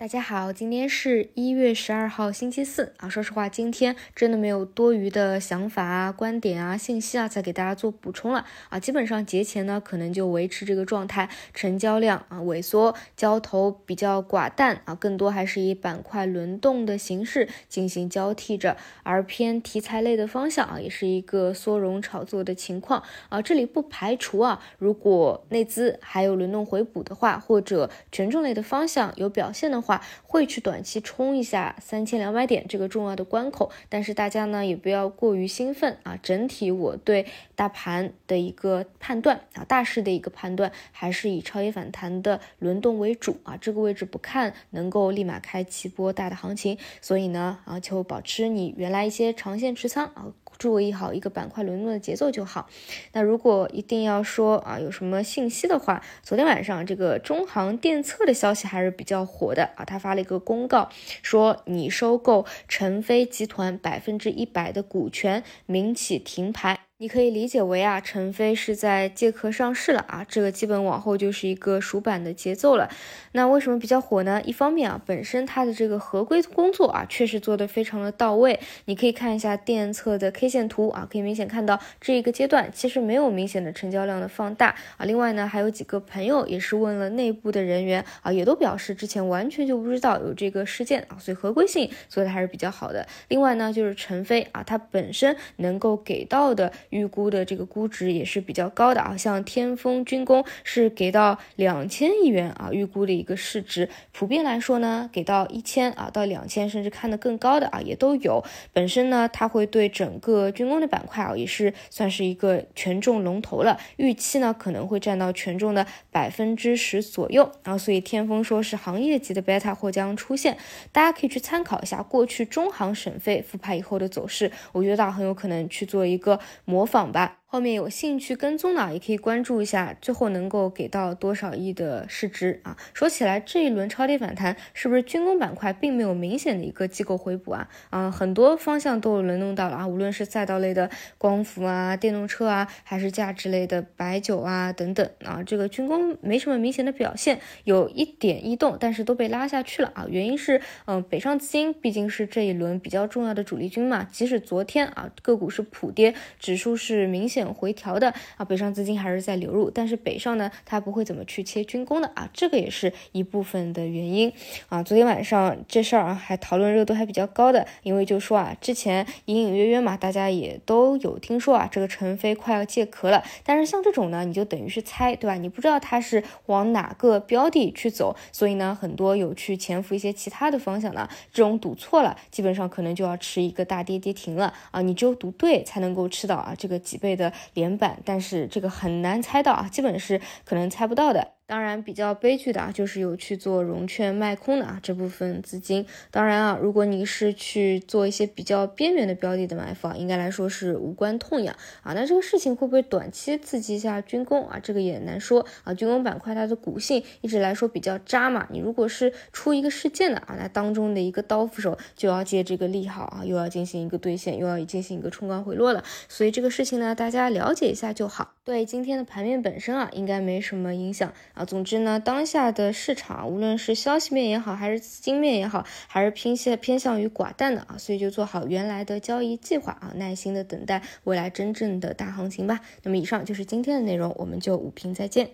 大家好，今天是一月十二号，星期四啊。说实话，今天真的没有多余的想法啊、观点啊、信息啊，再给大家做补充了啊。基本上节前呢，可能就维持这个状态，成交量啊萎缩，交投比较寡淡啊，更多还是以板块轮动的形式进行交替着，而偏题材类的方向啊，也是一个缩容炒作的情况啊。这里不排除啊，如果内资还有轮动回补的话，或者权重类的方向有表现的话。话会去短期冲一下三千两百点这个重要的关口，但是大家呢也不要过于兴奋啊。整体我对大盘的一个判断啊，大势的一个判断还是以超跌反弹的轮动为主啊。这个位置不看能够立马开启波大的行情，所以呢啊就保持你原来一些长线持仓啊。注意好一个板块轮动的节奏就好。那如果一定要说啊，有什么信息的话，昨天晚上这个中航电测的消息还是比较火的啊。他发了一个公告，说你收购晨飞集团百分之一百的股权，民企停牌。你可以理解为啊，成飞是在借壳上市了啊，这个基本往后就是一个赎板的节奏了。那为什么比较火呢？一方面啊，本身它的这个合规工作啊，确实做得非常的到位。你可以看一下电测的 K 线图啊，可以明显看到这一个阶段其实没有明显的成交量的放大啊。另外呢，还有几个朋友也是问了内部的人员啊，也都表示之前完全就不知道有这个事件啊，所以合规性做的还是比较好的。另外呢，就是成飞啊，它本身能够给到的。预估的这个估值也是比较高的啊，像天风军工是给到两千亿元啊，预估的一个市值。普遍来说呢，给到一千啊到两千，甚至看得更高的啊也都有。本身呢，它会对整个军工的板块啊，也是算是一个权重龙头了。预期呢可能会占到权重的百分之十左右。然后所以天风说是行业级的 beta 或将出现，大家可以去参考一下过去中航省费复牌以后的走势，我觉得很有可能去做一个模。模仿吧。后面有兴趣跟踪的，也可以关注一下，最后能够给到多少亿的市值啊？说起来，这一轮超跌反弹是不是军工板块并没有明显的一个机构回补啊？啊，很多方向都有轮动到了啊，无论是赛道类的光伏啊、电动车啊，还是价值类的白酒啊等等啊，这个军工没什么明显的表现，有一点异动，但是都被拉下去了啊。原因是，嗯，北上资金毕竟是这一轮比较重要的主力军嘛，即使昨天啊个股是普跌，指数是明显。回调的啊，北上资金还是在流入，但是北上呢，它不会怎么去切军工的啊，这个也是一部分的原因啊。昨天晚上这事儿啊，还讨论热度还比较高的，因为就说啊，之前隐隐约约嘛，大家也都有听说啊，这个成飞快要借壳了，但是像这种呢，你就等于是猜，对吧？你不知道它是往哪个标的去走，所以呢，很多有去潜伏一些其他的方向呢，这种赌错了，基本上可能就要吃一个大跌跌停了啊。你只有赌对才能够吃到啊这个几倍的。连板，但是这个很难猜到啊，基本是可能猜不到的。当然，比较悲剧的啊，就是有去做融券卖空的啊这部分资金。当然啊，如果你是去做一些比较边缘的标的的买房，应该来说是无关痛痒啊。那这个事情会不会短期刺激一下军工啊？这个也难说啊。军工板块它的股性一直来说比较渣嘛，你如果是出一个事件的啊，那当中的一个刀斧手就要借这个利好啊，又要进行一个兑现，又要进行一个冲高回落了。所以这个事情呢，大家了解一下就好。对今天的盘面本身啊，应该没什么影响。啊，总之呢，当下的市场无论是消息面也好，还是资金面也好，还是偏向偏向于寡淡的啊，所以就做好原来的交易计划啊，耐心的等待未来真正的大行情吧。那么以上就是今天的内容，我们就五评再见。